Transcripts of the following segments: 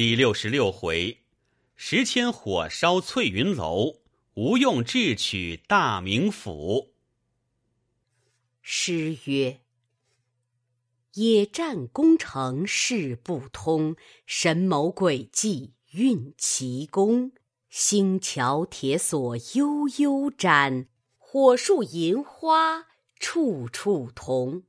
第六十六回，时迁火烧翠云楼，吴用智取大名府。诗曰：“野战攻城势不通，神谋诡计运奇功。星桥铁索悠悠展，火树银花处处同。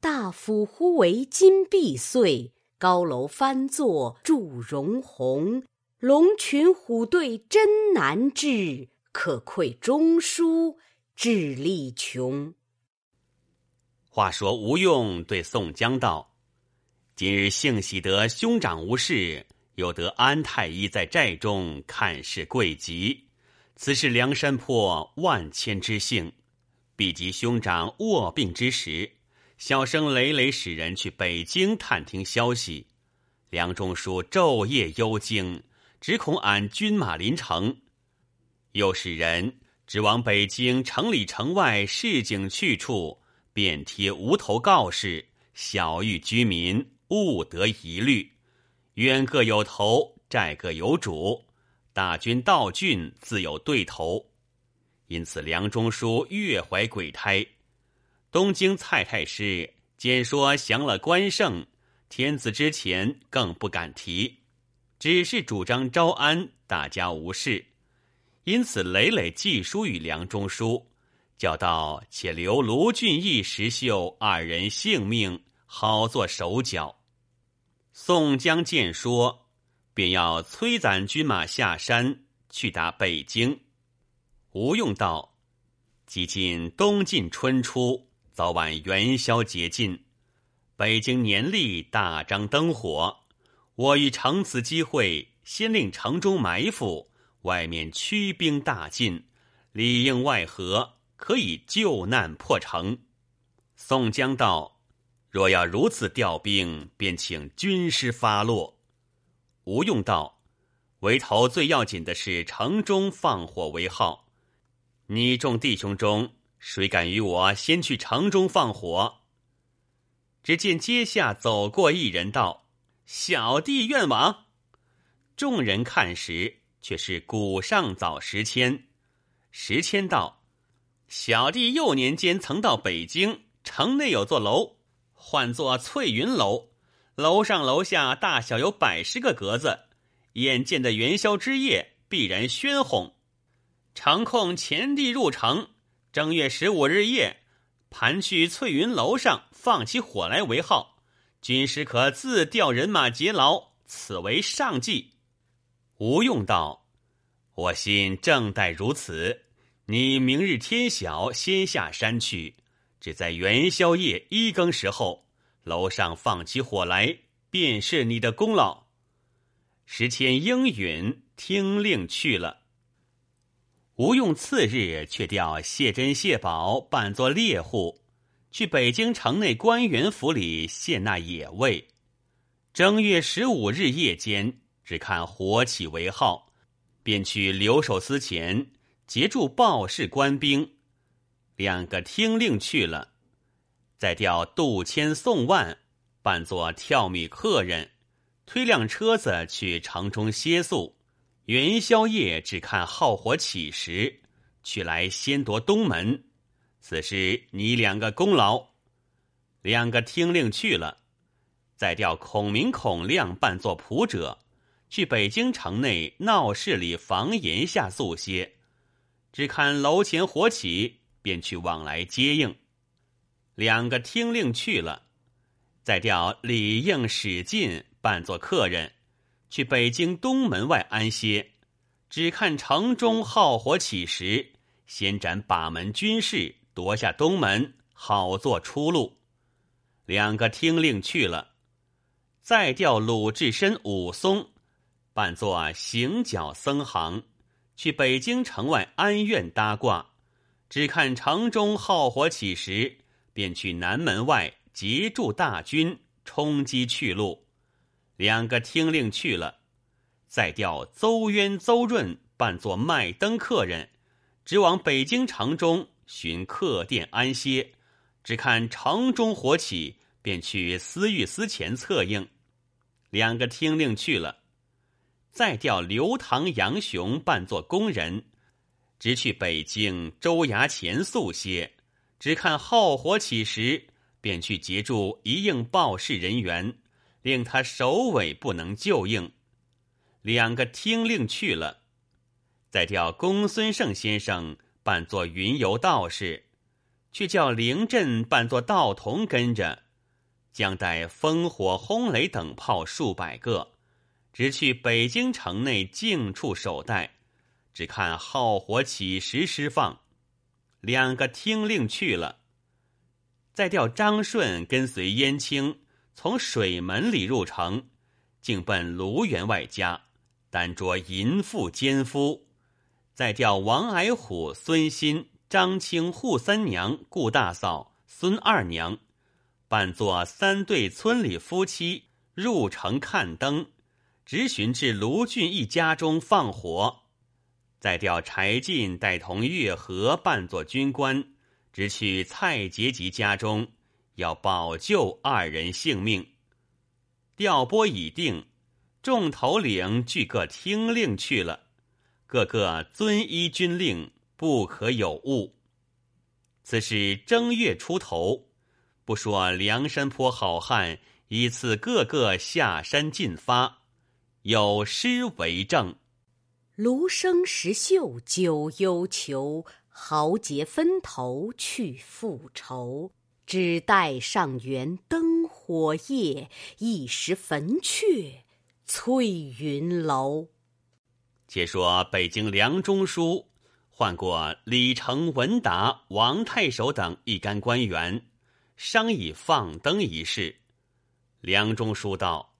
大府忽为金碧碎。”高楼翻作祝融红，龙群虎队真难治，可愧中书智力穷。话说吴用对宋江道：“今日幸喜得兄长无事，又得安太医在寨中看事贵急，此事梁山泊万千之幸，必及兄长卧病之时。”小生累累使人去北京探听消息，梁中书昼夜忧惊，只恐俺军马临城。又使人直往北京城里城外市井去处，便贴无头告示，小谕居民勿得疑虑。冤各有头，债各有主，大军到郡自有对头。因此梁中书越怀鬼胎。东京蔡太师兼说降了关胜，天子之前更不敢提，只是主张招安，大家无事。因此累累寄书与梁中书，叫道：“且留卢俊义、石秀二人性命，好做手脚。”宋江见说，便要催攒军马下山去打北京。吴用道：“即今冬尽春初。”早晚元宵节近，北京年历大张灯火。我欲乘此机会，先令城中埋伏，外面驱兵大进，里应外合，可以救难破城。宋江道：“若要如此调兵，便请军师发落。”吴用道：“为头最要紧的是城中放火为号，你众弟兄中。”谁敢与我先去城中放火？只见阶下走过一人，道：“小弟愿往。”众人看时，却是古上早时迁。时迁道：“小弟幼年间曾到北京城内有座楼，唤作翠云楼，楼上楼下大小有百十个格子。眼见的元宵之夜，必然喧哄。常控前地入城。”正月十五日夜，盘去翠云楼上放起火来为号，军师可自调人马劫牢，此为上计。吴用道：“我心正待如此。你明日天晓，先下山去，只在元宵夜一更时候，楼上放起火来，便是你的功劳。”时迁应允，听令去了。吴用次日却调谢珍、谢宝扮作猎户，去北京城内官员府里献那野味。正月十五日夜间，只看火起为号，便去留守司前截住报事官兵，两个听令去了。再调杜迁、宋万扮作跳米客人，推辆车子去城中歇宿。元宵夜只看号火起时，去来先夺东门，此事你两个功劳。两个听令去了，再调孔明、孔亮扮作仆者，去北京城内闹市里房檐下宿歇，只看楼前火起，便去往来接应。两个听令去了，再调李应、史进扮作客人。去北京东门外安歇，只看城中号火起时，先斩把门军士，夺下东门，好做出路。两个听令去了，再调鲁智深、武松，扮作行脚僧行，去北京城外安院搭挂，只看城中号火起时，便去南门外截住大军，冲击去路。两个听令去了，再调邹渊、邹润扮作卖灯客人，直往北京城中寻客店安歇。只看城中火起，便去司御司前策应。两个听令去了，再调刘唐、杨雄扮作工人，直去北京州衙前宿歇，只看号火起时，便去截住一应报事人员，令他首尾不能就应。两个听令去了，再调公孙胜先生扮作云游道士，去叫凌震扮作道童跟着，将带烽火、轰雷等炮数百个。直去北京城内静处守待，只看号火起时释放。两个听令去了，再调张顺跟随燕青从水门里入城，竟奔卢员外家，单着淫妇奸夫。再调王矮虎、孙新、张青、扈三娘、顾大嫂、孙二娘，扮作三对村里夫妻入城看灯。直寻至卢俊义家中放火，再调柴进带同月和扮作军官，直去蔡杰吉家中，要保救二人性命。调拨已定，众头领俱各听令去了，个个遵依军令，不可有误。此是正月出头，不说梁山坡好汉依次个个下山进发。有诗为证：芦生石秀九幽囚，豪杰分头去复仇。只待上元灯火夜，一时焚却翠云楼。且说北京梁中书换过李成、文达、王太守等一干官员，商议放灯一事。梁中书道。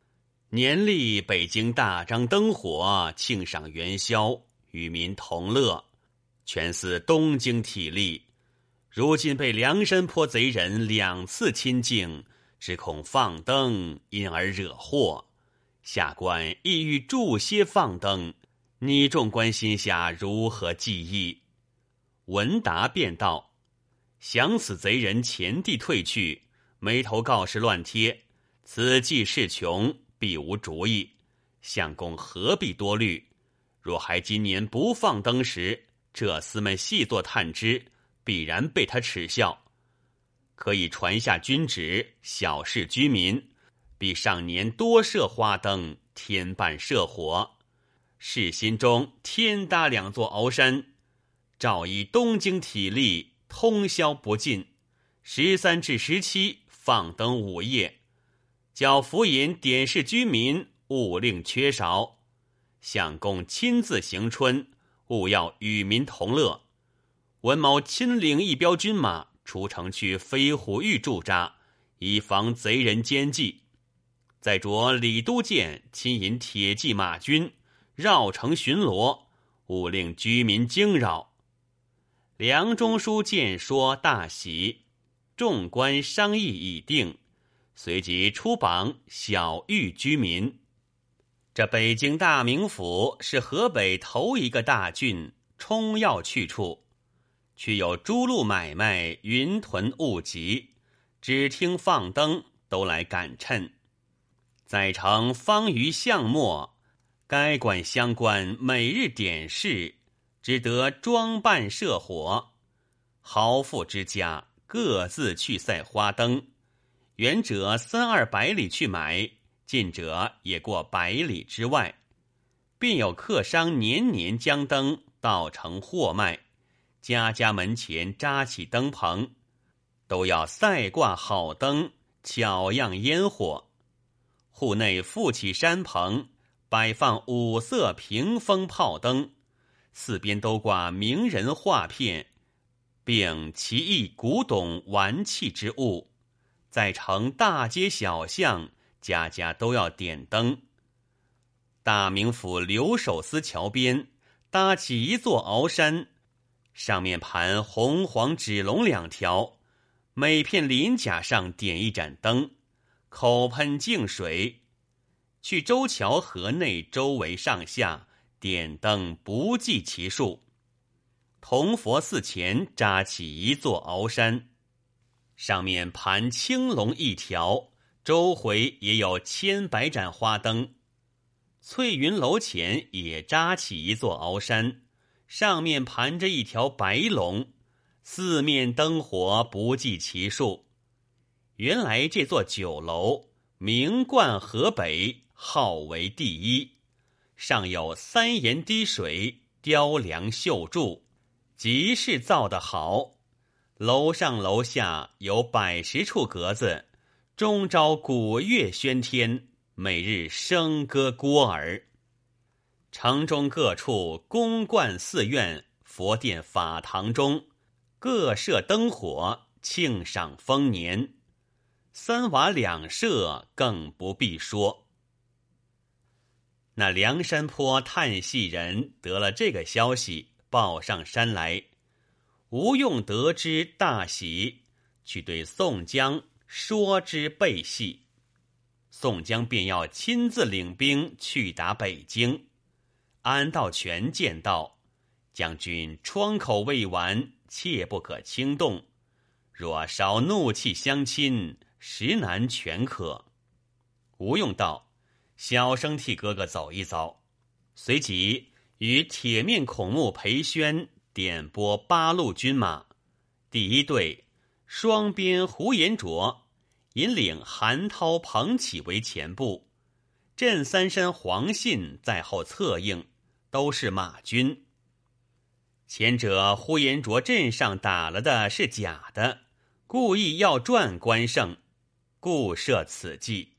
年历北京大张灯火，庆赏元宵，与民同乐，全似东京体力。如今被梁山坡贼人两次侵境，只恐放灯因而惹祸。下官意欲助些放灯，你众官心下如何计议？文达便道：想此贼人前地退去，眉头告示乱贴，此计势穷。必无主意，相公何必多虑？若还今年不放灯时，这厮们细作探知，必然被他耻笑。可以传下军旨，小事居民，比上年多设花灯，添办社火。市心中天搭两座鳌山，照以东京体力，通宵不尽。十三至十七放灯午夜。叫府尹点示居民，勿令缺少。相公亲自行春，勿要与民同乐。文某亲领一彪军马出城去飞虎峪驻扎，以防贼人奸计。再着李都监亲引铁骑马军绕城巡逻，勿令居民惊扰。梁中书见说大喜，众官商议已定。随即出榜小谕居民：这北京大名府是河北头一个大郡，冲要去处，却有诸路买卖、云屯雾集，只听放灯都来赶趁。在城方于巷陌，该管相关每日点事，只得装扮设火。豪富之家各自去赛花灯。远者三二百里去买，近者也过百里之外，便有客商年年将灯到城货卖，家家门前扎起灯棚，都要赛挂好灯，巧样烟火。户内复起山棚，摆放五色屏风炮灯，四边都挂名人画片，并奇异古董玩器之物。在城大街小巷，家家都要点灯。大名府留守司桥边搭起一座鳌山，上面盘红黄纸龙两条，每片鳞甲上点一盏灯，口喷净水。去周桥河内周围上下点灯不计其数。铜佛寺前扎起一座鳌山。上面盘青龙一条，周回也有千百盏花灯。翠云楼前也扎起一座鳌山，上面盘着一条白龙，四面灯火不计其数。原来这座酒楼名冠河北，号为第一，上有三檐滴水、雕梁绣柱，极是造得好。楼上楼下有百十处格子，终朝鼓乐喧天，每日笙歌聒耳。城中各处宫观寺院、佛殿法堂中，各设灯火，庆赏丰年。三瓦两舍更不必说。那梁山坡叹戏人得了这个消息，报上山来。吴用得知大喜，去对宋江说之备戏。宋江便要亲自领兵去打北京。安道全见道：“将军疮口未完，切不可轻动。若稍怒气相侵，实难全可。”吴用道：“小生替哥哥走一遭。”随即与铁面孔目裴宣。点拨八路军马，第一队双边胡延灼引领韩涛、彭起为前部，镇三山黄信在后策应，都是马军。前者呼延灼镇上打了的是假的，故意要赚关胜，故设此计。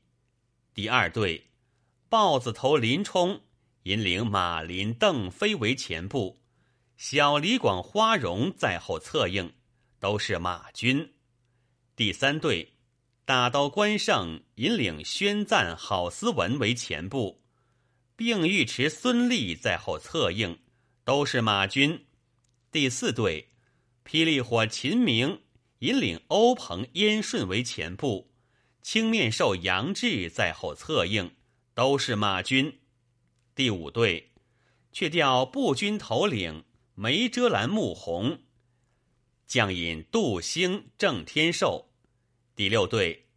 第二队豹子头林冲引领马林、邓飞为前部。小李广、花荣在后策应，都是马军。第三队，大刀关胜引领宣赞、郝思文为前部，并尉迟孙立在后策应，都是马军。第四队，霹雳火秦明引领欧鹏、燕顺为前部，青面兽杨志在后策应，都是马军。第五队，却调步军头领。梅遮拦、穆弘将引杜兴、郑天寿；第六队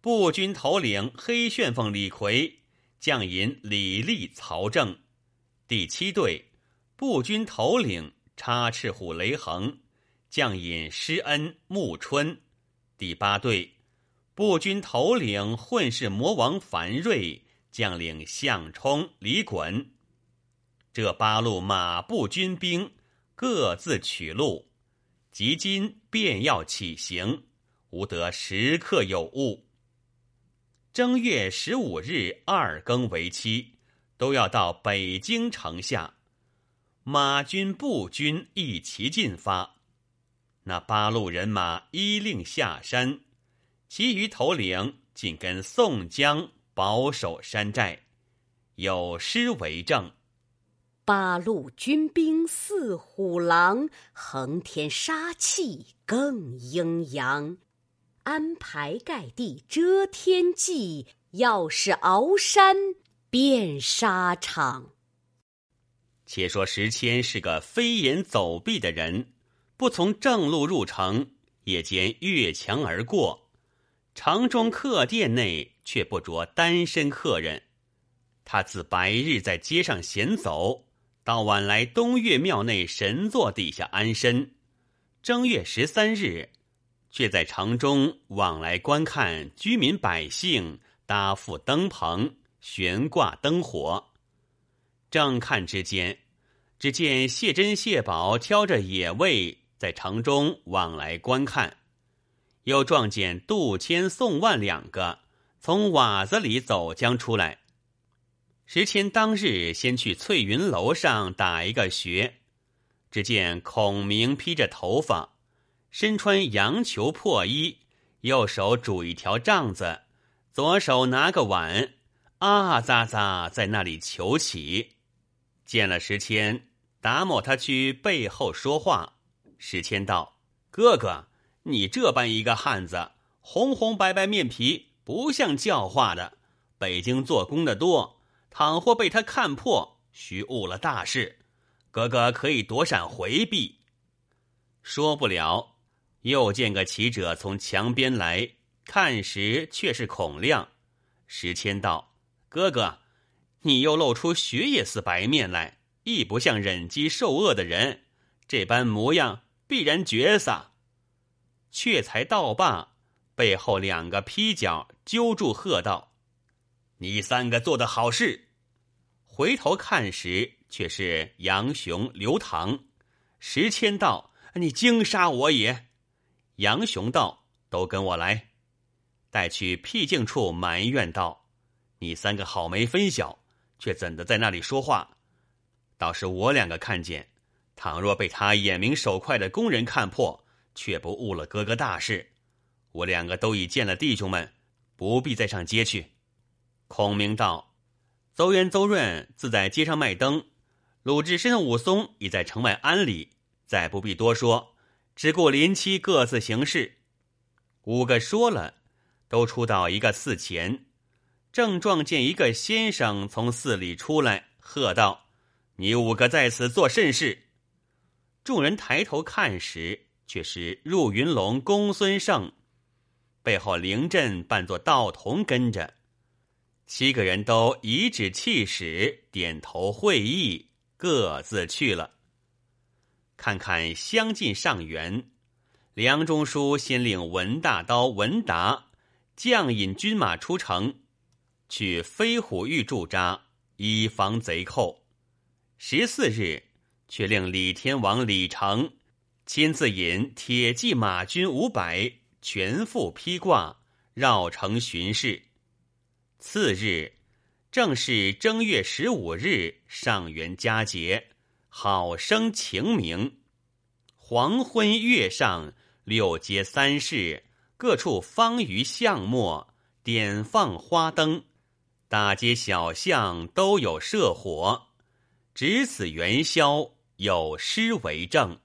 步军头领黑旋风李逵将引李立、曹正；第七队步军头领插翅虎雷横将引施恩、穆春；第八队步军头领混世魔王樊瑞将领项冲、李衮。这八路马步军兵。各自取路，及今便要起行，吾得时刻有误。正月十五日二更为期，都要到北京城下。马军、步军一齐进发。那八路人马依令下山，其余头领紧跟宋江保守山寨，有诗为证。八路军兵似虎狼，横天杀气更阴阳。安排盖地遮天际，要是鳌山变沙场。且说石迁是个飞檐走壁的人，不从正路入城，夜间越墙而过。城中客店内却不着单身客人，他自白日在街上闲走。到晚来东岳庙内神座底下安身，正月十三日，却在城中往来观看居民百姓搭覆灯棚、悬挂灯火。正看之间，只见谢珍、谢宝挑着野味在城中往来观看，又撞见杜迁、宋万两个从瓦子里走将出来。石谦当日先去翠云楼上打一个穴，只见孔明披着头发，身穿羊裘破衣，右手拄一条杖子，左手拿个碗，啊喳喳在那里求乞。见了石谦，达摩他去背后说话。石谦道：“哥哥，你这般一个汉子，红红白白面皮，不像教化的。北京做工的多。”倘或被他看破，须误了大事。哥哥可以躲闪回避。说不了，又见个骑者从墙边来看时，却是孔亮。石谦道：“哥哥，你又露出雪野似白面来，亦不像忍饥受饿的人，这般模样必然绝撒。却才道罢，背后两个劈脚揪住，喝道：“你三个做的好事！”回头看时，却是杨雄、刘唐。石谦道：“你惊杀我也！”杨雄道：“都跟我来。”带去僻静处埋怨道：“你三个好没分晓，却怎的在那里说话？倒是我两个看见，倘若被他眼明手快的工人看破。”却不误了哥哥大事，我两个都已见了弟兄们，不必再上街去。孔明道：“邹元、邹润自在街上卖灯，鲁智深、武松已在城外安里，再不必多说，只顾临期各自行事。”五个说了，都出到一个寺前，正撞见一个先生从寺里出来，喝道：“你五个在此做甚事？”众人抬头看时。却是入云龙公孙胜，背后灵阵扮作道童跟着，七个人都颐指气使，点头会意，各自去了。看看相近上元，梁中书先令文大刀文达将引军马出城，去飞虎峪驻扎，以防贼寇。十四日，却令李天王李成。亲自引铁骑马军五百，全副披挂，绕城巡视。次日，正是正月十五日，上元佳节，好生晴明。黄昏月上，六街三市各处方于巷陌，点放花灯，大街小巷都有射火，值此元宵，有诗为证。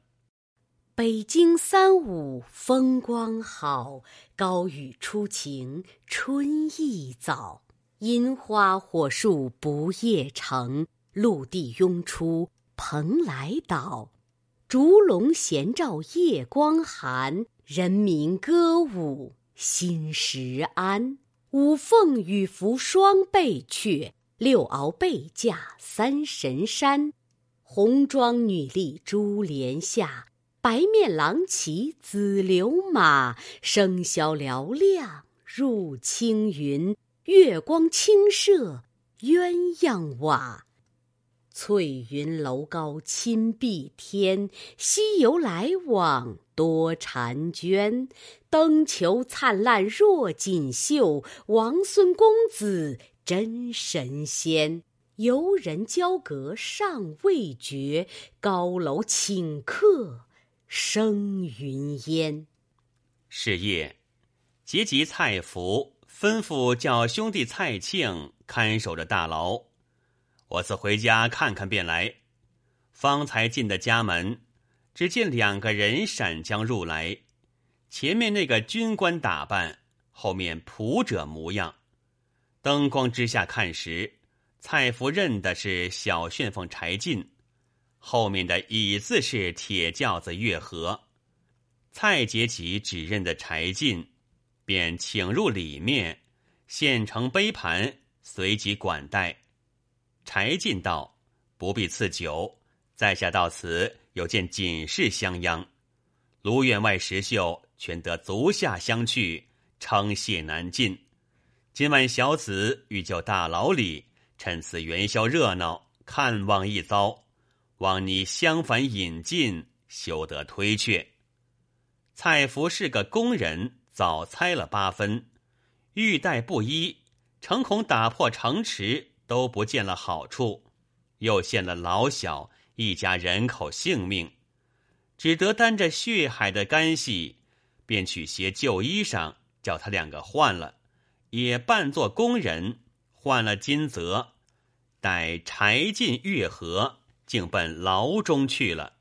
北京三五风光好，高雨初晴春意早。樱花火树不夜城，陆地拥出蓬莱岛。烛龙闲照夜光寒，人民歌舞心时安。五凤羽服双背鹊，六鳌背驾三神山。红妆女立珠帘下。白面狼骑紫流马，笙箫嘹亮入青云。月光倾射鸳鸯瓦，翠云楼高侵碧天。西游来往多婵娟，灯球灿烂若锦绣。王孙公子真神仙，游人交阁尚未绝，高楼请客。生云烟。是夜，结集蔡福吩咐叫兄弟蔡庆看守着大牢。我自回家看看便来。方才进的家门，只见两个人闪将入来。前面那个军官打扮，后面仆者模样。灯光之下看时，蔡福认的是小旋风柴进。后面的椅子是铁轿子月和，蔡杰吉只认得柴进，便请入里面，献成杯盘，随即管待。柴进道：“不必赐酒，在下到此有件紧事相央。卢员外石秀全得足下相去，称谢难尽。今晚小子欲就大牢里，趁此元宵热闹，看望一遭。”望你相反引进，休得推却。蔡福是个工人，早猜了八分，欲待不依，诚恐打破城池，都不见了好处，又陷了老小一家人口性命，只得担着血海的干系，便取些旧衣裳，叫他两个换了，也扮作工人，换了金泽，待柴进月河。竟奔牢中去了。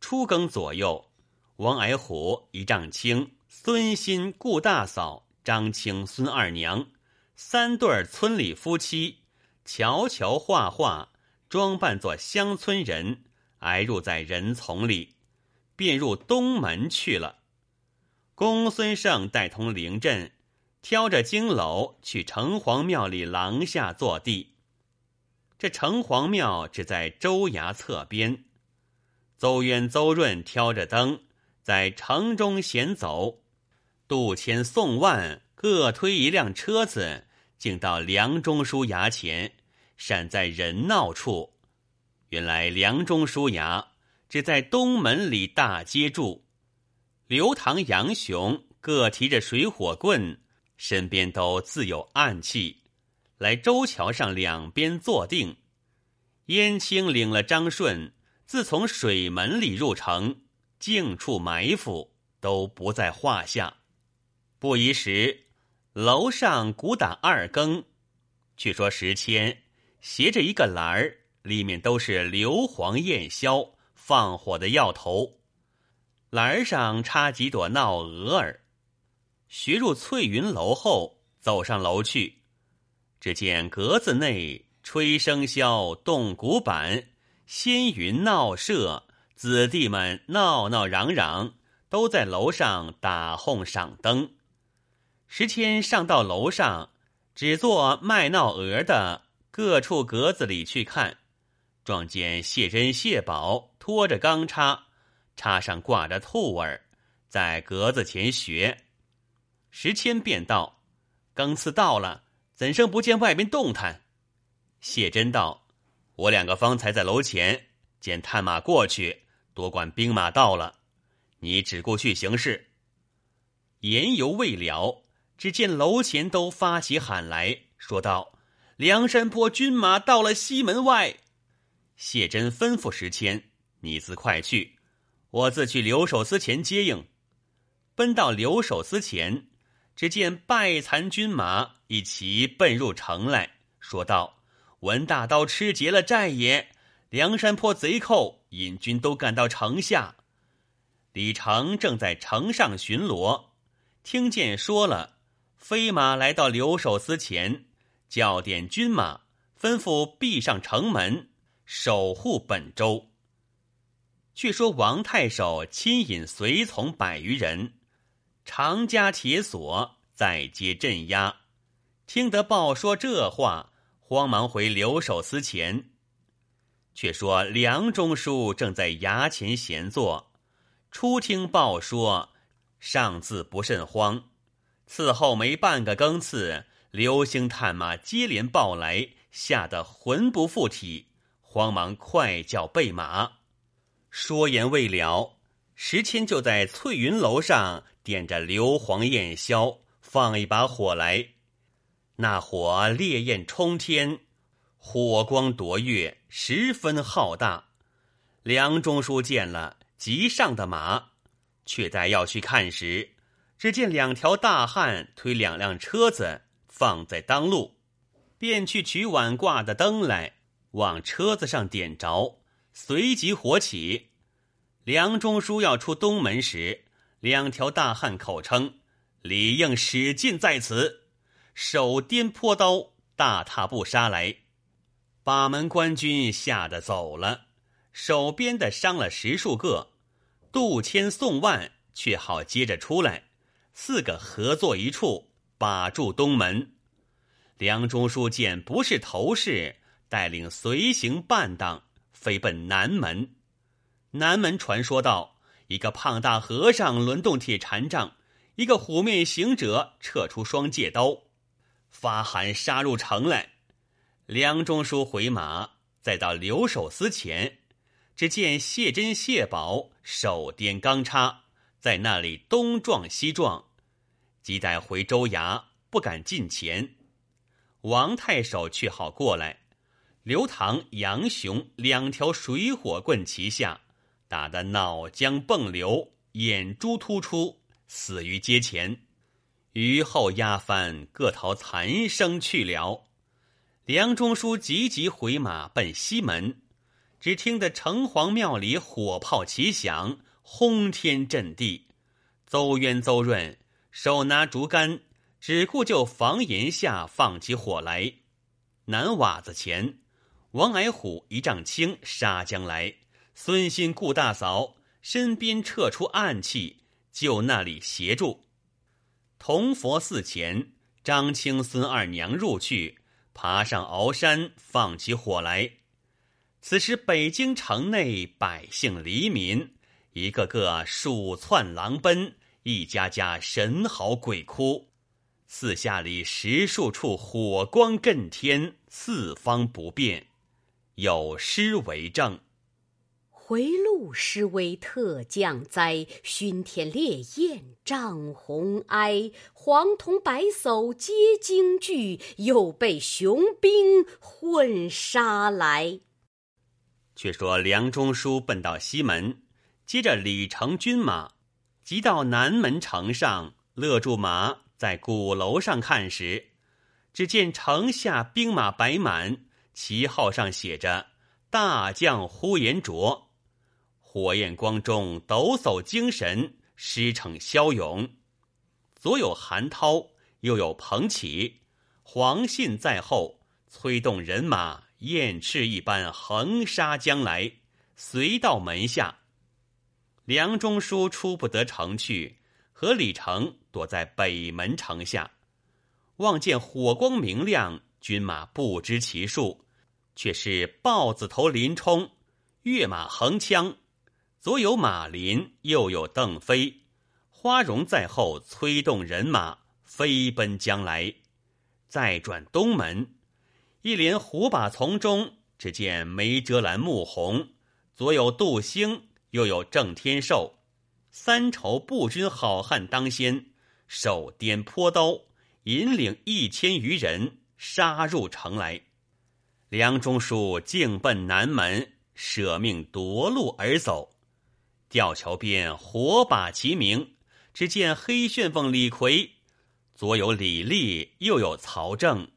初更左右，王矮虎、一丈青、孙新、顾大嫂、张青、孙二娘三对村里夫妻，瞧瞧画画，装扮作乡村人，挨入在人丛里，便入东门去了。公孙胜带同灵阵，挑着经篓去城隍庙里廊下坐地，这城隍庙只在州衙侧边。邹渊、邹润挑着灯在城中闲走，杜迁、宋万各推一辆车子，竟到梁中书衙前，闪在人闹处。原来梁中书衙只在东门里大街住。刘唐、杨雄各提着水火棍，身边都自有暗器。来周桥上两边坐定，燕青领了张顺，自从水门里入城，静处埋伏，都不在话下。不一时，楼上鼓打二更，却说时迁携着一个篮儿，里面都是硫磺焰硝放火的药头，篮儿上插几朵闹蛾儿，学入翠云楼后，走上楼去。只见阁子内吹笙箫、动鼓板，仙云闹社，子弟们闹闹嚷嚷，都在楼上打哄赏灯。时迁上到楼上，只做卖闹鹅的各处格子里去看，撞见谢珍、谢宝拖着钢叉，叉上挂着兔儿，在格子前学。时迁便道：“更次到了。”怎生不见外边动弹？谢真道：“我两个方才在楼前见探马过去，多管兵马到了。你只顾去行事。”言犹未了，只见楼前都发起喊来，说道：“梁山坡军马到了西门外。”谢真吩咐时迁：“你自快去，我自去留守司前接应。”奔到留守司前。只见败残军马一齐奔入城来，说道：“文大刀吃劫了寨也，梁山坡贼寇引军都赶到城下。”李成正在城上巡逻，听见说了，飞马来到留守司前，叫点军马，吩咐闭上城门，守护本州。却说王太守亲引随从百余人。常加铁锁，在街镇压。听得报说这话，慌忙回留守司前。却说梁中书正在衙前闲坐，初听报说，尚自不甚慌。伺候没半个更次，流星探马接连报来，吓得魂不附体，慌忙快叫备马。说言未了，石谦就在翠云楼上。点着硫磺焰硝，放一把火来，那火烈焰冲天，火光夺月，十分浩大。梁中书见了，急上的马，却待要去看时，只见两条大汉推两辆车子放在当路，便去取碗挂的灯来，往车子上点着，随即火起。梁中书要出东门时。两条大汉口称：“李应使劲在此，手颠坡刀，大踏步杀来。把门官军吓得走了，手边的伤了十数个。杜迁、宋万却好接着出来，四个合作一处，把住东门。梁中书见不是头事，带领随行伴当，飞奔南门。南门传说道。一个胖大和尚抡动铁禅杖，一个虎面行者撤出双戒刀，发喊杀入城来。梁中书回马，再到留守司前，只见谢珍、谢宝手掂钢叉，在那里东撞西撞，急待回州衙，不敢近前。王太守却好过来，刘唐、杨雄两条水火棍齐下。打得脑浆迸流，眼珠突出，死于街前。余后押翻，各逃残生去了。梁中书急急回马奔西门，只听得城隍庙里火炮齐响，轰天震地。邹渊、邹润手拿竹竿，只顾就房檐下放起火来。南瓦子前，王矮虎一丈青杀将来。孙新、顾大嫂身边撤出暗器，就那里协助。铜佛寺前，张青、孙二娘入去，爬上鳌山，放起火来。此时北京城内百姓黎民，一个个鼠窜狼奔，一家家神嚎鬼哭。四下里十数处火光震天，四方不变。有诗为证。回路失威特降灾，熏天烈焰涨红埃。黄铜白叟皆惊惧，又被雄兵混杀来。却说梁中书奔到西门，接着李成军马，即到南门城上，勒住马，在鼓楼上看时，只见城下兵马摆满，旗号上写着“大将呼延灼”。火焰光中，抖擞精神，师骋骁勇。左有韩涛，右有彭起，黄信在后，催动人马，雁翅一般横杀将来。随到门下，梁中书出不得城去，和李成躲在北门城下，望见火光明亮，军马不知其数，却是豹子头林冲，跃马横枪。左有马林，右有邓飞，花荣在后催动人马飞奔将来。再转东门，一连虎把丛中，只见梅遮拦、穆弘，左有杜兴，又有郑天寿，三筹步军好汉当先，手颠坡刀，引领一千余人杀入城来。梁中书径奔南门，舍命夺路而走。吊桥边火把齐鸣，只见黑旋风李逵，左有李立，右有曹正。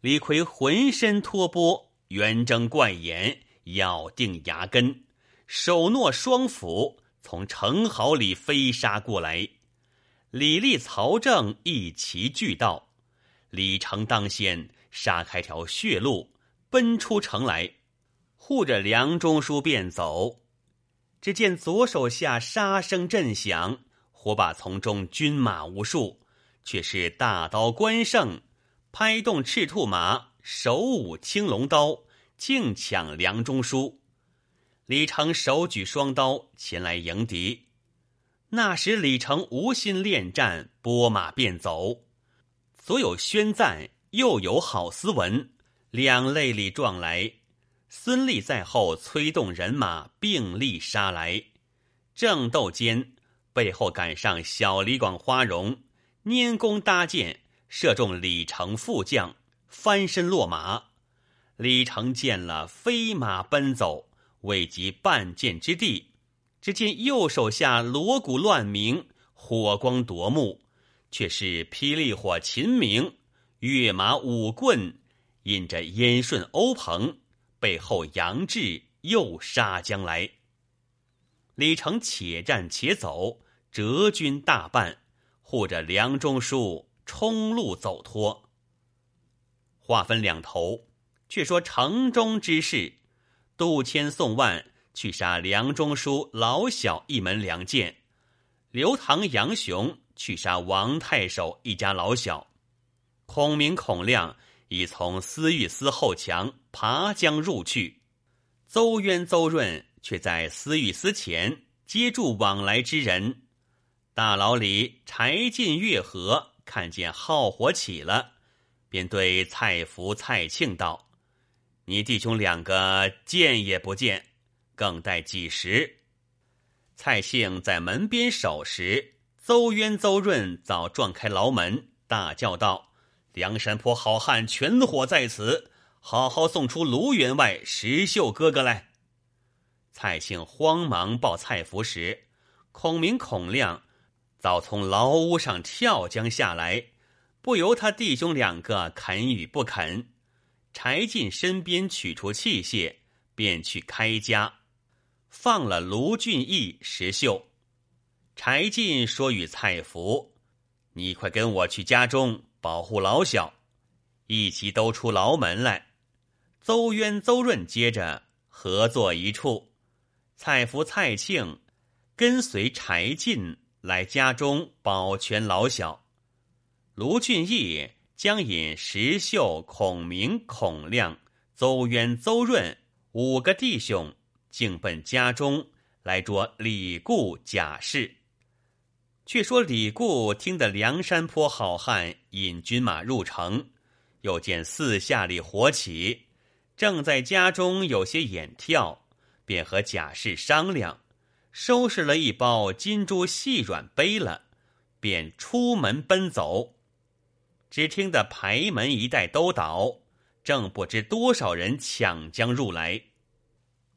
李逵浑身脱波，圆睁怪眼，咬定牙根，手握双斧，从城壕里飞杀过来。李立、曹正一齐俱到，李成当先，杀开条血路，奔出城来，护着梁中书便走。只见左手下杀声震响，火把丛中军马无数，却是大刀关胜拍动赤兔马，手舞青龙刀，竟抢梁中书。李成手举双刀前来迎敌。那时李成无心恋战，拨马便走。左有宣赞，右有郝思文，两肋里撞来。孙立在后催动人马并力杀来，正斗间，背后赶上小李广、花荣，拈弓搭箭，射中李成副将，翻身落马。李成见了，飞马奔走，未及半箭之地，只见右手下锣鼓乱鸣，火光夺目，却是霹雳火秦明，跃马舞棍，引着燕顺、欧鹏。背后杨志又杀将来，李成且战且走，折军大半，护着梁中书冲路走脱。话分两头，却说城中之事，杜千、宋万去杀梁中书老小一门良贱，刘唐、杨雄去杀王太守一家老小，孔明、孔亮。已从司御司后墙爬将入去，邹渊、邹润却在司御司前接住往来之人。大牢里柴进、月和看见号火起了，便对蔡福、蔡庆道：“你弟兄两个见也不见，更待几时？”蔡庆在门边守时，邹渊、邹润早撞开牢门，大叫道。梁山坡好汉全伙在此，好好送出卢员外、石秀哥哥来。蔡庆慌忙报蔡福时，孔明、孔亮早从牢屋上跳江下来，不由他弟兄两个肯与不肯。柴进身边取出器械，便去开家，放了卢俊义、石秀。柴进说与蔡福：“你快跟我去家中。”保护老小，一起都出牢门来。邹渊、邹润接着合作一处。蔡福、蔡庆跟随柴进来家中保全老小。卢俊义将引石秀、孔明、孔亮、邹渊、邹润五个弟兄，竟奔家中来捉李固、贾氏。却说李固听得梁山坡好汉引军马入城，又见四下里火起，正在家中有些眼跳，便和贾氏商量，收拾了一包金珠细软背了，便出门奔走。只听得牌门一带都倒，正不知多少人抢将入来。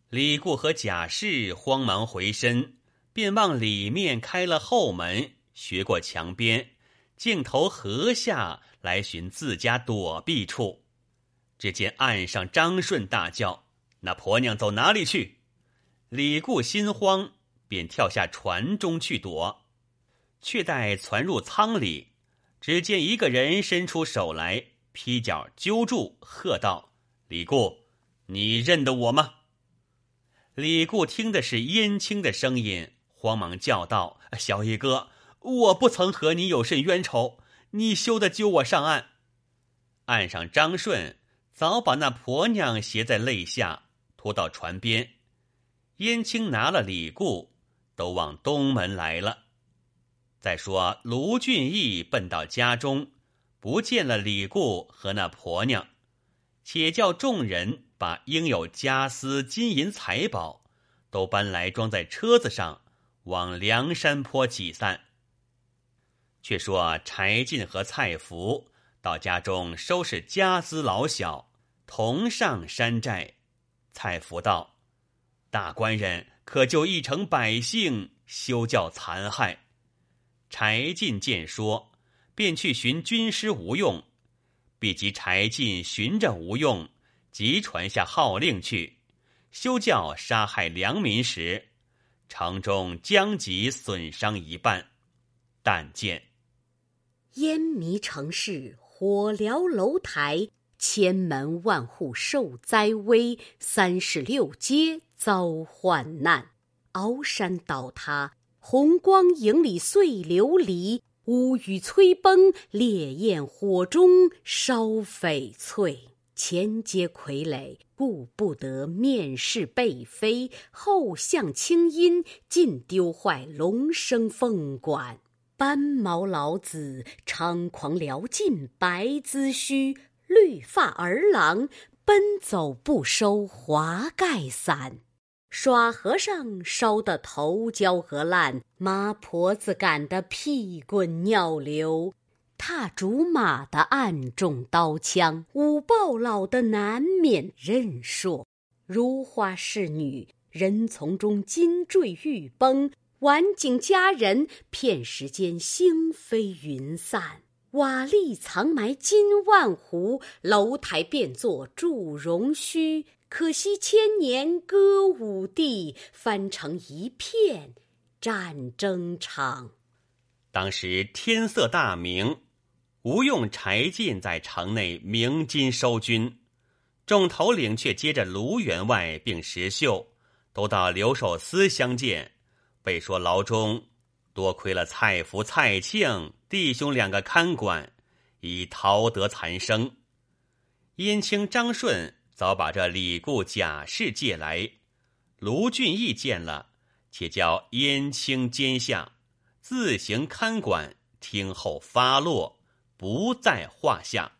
李固和贾氏慌忙回身。便往里面开了后门，学过墙边，径投河下来寻自家躲避处。只见岸上张顺大叫：“那婆娘走哪里去？”李固心慌，便跳下船中去躲。却待船入舱里，只见一个人伸出手来，劈脚揪住，喝道：“李固，你认得我吗？”李固听的是燕青的声音。慌忙叫道：“小义哥，我不曾和你有甚冤仇，你休得揪我上岸。”岸上张顺早把那婆娘携在肋下，拖到船边。燕青拿了李固，都往东门来了。再说卢俊义奔到家中，不见了李固和那婆娘，且叫众人把应有家私、金银财宝都搬来，装在车子上。往梁山坡挤散。却说柴进和蔡福到家中收拾家资老小，同上山寨。蔡福道：“大官人可救一城百姓，休教残害。”柴进见说，便去寻军师吴用。必及柴进寻着吴用，即传下号令去，休教杀害良民时。城中将及损伤一半，但见烟迷城市，火燎楼台，千门万户受灾危，三十六街遭患难。鳌山倒塌，红光影里碎琉璃；乌宇摧崩，烈焰火中烧翡翠。前接傀儡，顾不得面试被飞；后向青阴，尽丢坏龙生凤管。斑毛老子猖狂撩尽白髭须，绿发儿郎奔走不收华盖伞。耍和尚烧得头焦额烂，麻婆子赶得屁滚尿流。踏竹马的暗中刀枪，舞豹老的难免刃槊。如花侍女，人丛中金坠玉崩；晚景佳人，片时间星飞云散。瓦砾藏埋金万斛，楼台变作祝融墟。可惜千年歌舞地，翻成一片战争场。当时天色大明。吴用、柴进在城内鸣金收军，众头领却接着卢员外并石秀，都到留守司相见，被说牢中多亏了蔡福、蔡庆弟兄两个看管，已逃得残生。燕青、张顺早把这李固、贾氏借来，卢俊义见了，且叫燕青监下，自行看管，听候发落。不在话下。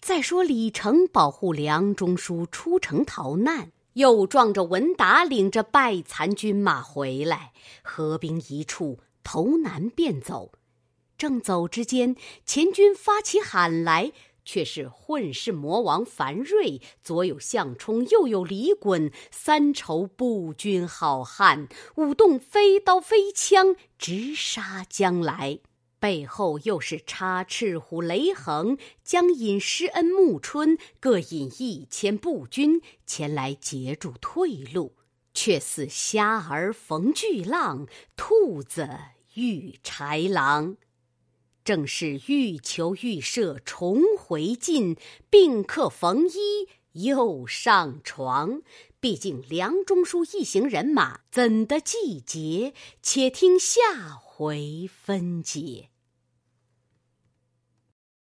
再说李成保护梁中书出城逃难，又撞着文达领着败残军马回来，合兵一处，投南便走。正走之间，前军发起喊来，却是混世魔王樊瑞，左有项冲，右有李衮，三筹步军好汉，舞动飞刀飞枪，直杀将来。背后又是插翅虎雷横、将引施恩穆春各引一千步军前来截住退路，却似虾儿逢巨浪，兔子遇豺狼。正是欲求欲射重回禁，病客逢医又上床。毕竟梁中书一行人马怎的季节？且听下回分解。